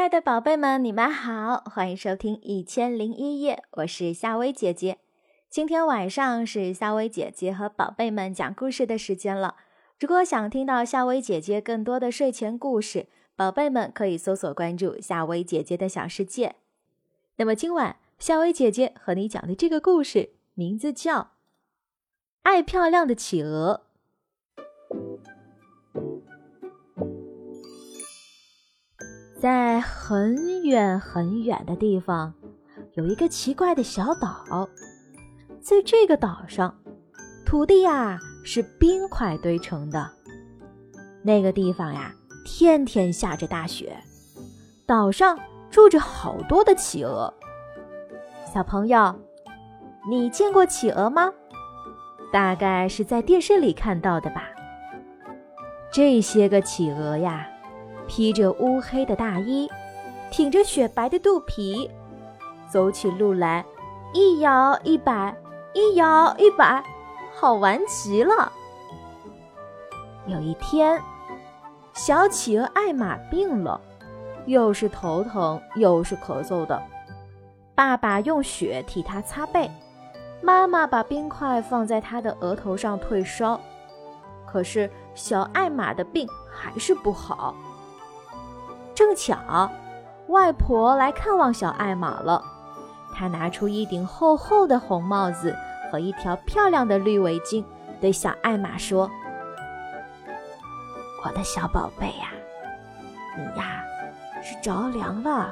亲爱的宝贝们，你们好，欢迎收听《一千零一夜》，我是夏薇姐姐。今天晚上是夏薇姐姐和宝贝们讲故事的时间了。如果想听到夏薇姐姐更多的睡前故事，宝贝们可以搜索关注夏薇姐姐的小世界。那么今晚夏薇姐姐和你讲的这个故事名字叫《爱漂亮的企鹅》。在很远很远的地方，有一个奇怪的小岛。在这个岛上，土地呀是冰块堆成的。那个地方呀，天天下着大雪。岛上住着好多的企鹅。小朋友，你见过企鹅吗？大概是在电视里看到的吧。这些个企鹅呀。披着乌黑的大衣，挺着雪白的肚皮，走起路来一摇一摆，一摇一摆，好玩极了。有一天，小企鹅艾玛病了，又是头疼又是咳嗽的。爸爸用雪替他擦背，妈妈把冰块放在他的额头上退烧。可是小艾玛的病还是不好。正巧，外婆来看望小艾玛了。她拿出一顶厚厚的红帽子和一条漂亮的绿围巾，对小艾玛说：“我的小宝贝呀，你呀是着凉了。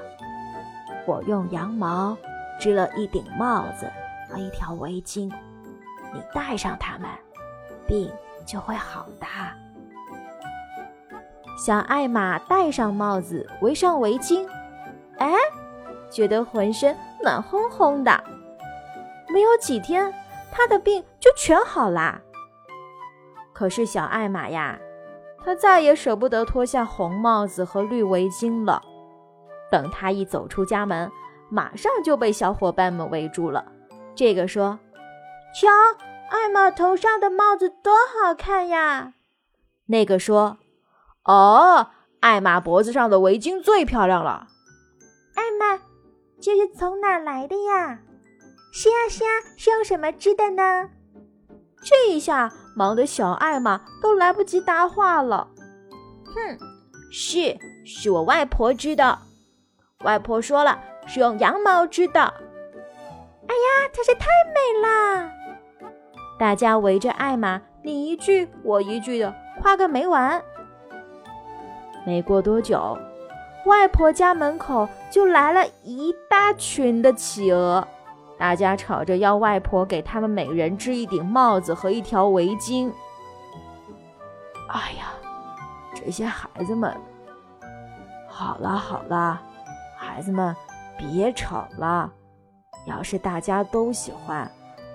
我用羊毛织了一顶帽子和一条围巾，你戴上它们，病就会好的。”小艾玛戴上帽子，围上围巾，哎，觉得浑身暖烘烘的。没有几天，她的病就全好啦。可是小艾玛呀，她再也舍不得脱下红帽子和绿围巾了。等她一走出家门，马上就被小伙伴们围住了。这个说：“瞧，艾玛头上的帽子多好看呀！”那个说。哦，艾玛脖子上的围巾最漂亮了。艾玛，这是从哪来的呀？是呀是呀，是用什么织的呢？这一下忙得小艾玛都来不及答话了。哼，是，是我外婆织的。外婆说了，是用羊毛织的。哎呀，真是太美啦！大家围着艾玛，你一句我一句的夸个没完。没过多久，外婆家门口就来了一大群的企鹅，大家吵着要外婆给他们每人织一顶帽子和一条围巾。哎呀，这些孩子们，好了好了，孩子们别吵了。要是大家都喜欢，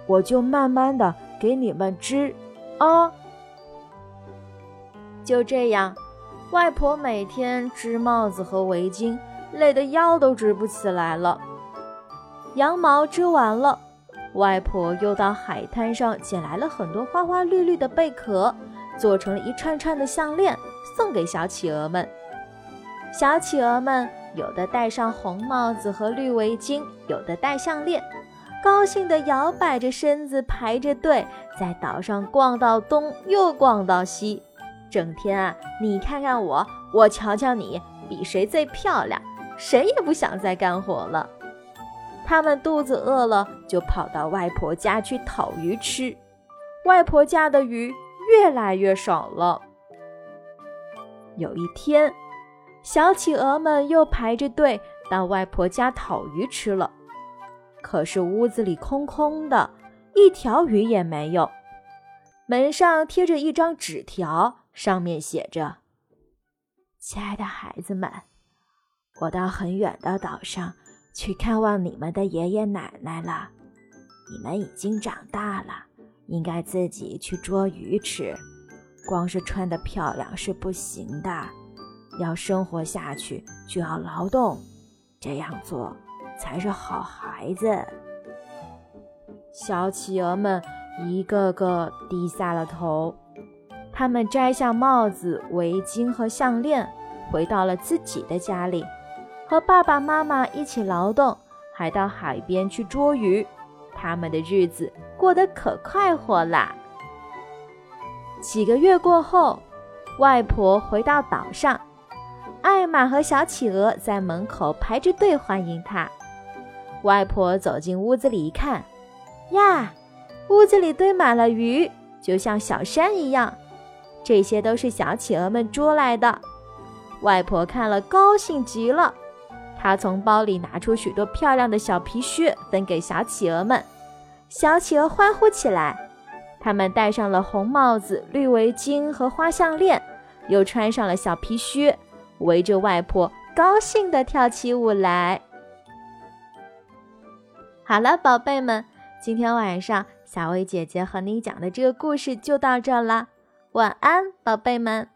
我就慢慢的给你们织啊。就这样。外婆每天织帽子和围巾，累得腰都直不起来了。羊毛织完了，外婆又到海滩上捡来了很多花花绿绿的贝壳，做成了一串串的项链，送给小企鹅们。小企鹅们有的戴上红帽子和绿围巾，有的戴项链，高兴地摇摆着身子，排着队在岛上逛到东，又逛到西。整天啊，你看看我，我瞧瞧你，比谁最漂亮，谁也不想再干活了。他们肚子饿了，就跑到外婆家去讨鱼吃。外婆家的鱼越来越少了。有一天，小企鹅们又排着队到外婆家讨鱼吃了，可是屋子里空空的，一条鱼也没有。门上贴着一张纸条。上面写着：“亲爱的孩子们，我到很远的岛上去看望你们的爷爷奶奶了。你们已经长大了，应该自己去捉鱼吃。光是穿的漂亮是不行的，要生活下去就要劳动，这样做才是好孩子。”小企鹅们一个个低下了头。他们摘下帽子、围巾和项链，回到了自己的家里，和爸爸妈妈一起劳动，还到海边去捉鱼。他们的日子过得可快活啦。几个月过后，外婆回到岛上，艾玛和小企鹅在门口排着队欢迎她。外婆走进屋子里一看，呀，屋子里堆满了鱼，就像小山一样。这些都是小企鹅们捉来的。外婆看了，高兴极了。她从包里拿出许多漂亮的小皮靴，分给小企鹅们。小企鹅欢呼起来。他们戴上了红帽子、绿围巾和花项链，又穿上了小皮靴，围着外婆高兴地跳起舞来。好了，宝贝们，今天晚上小薇姐姐和你讲的这个故事就到这了。晚安，宝贝们。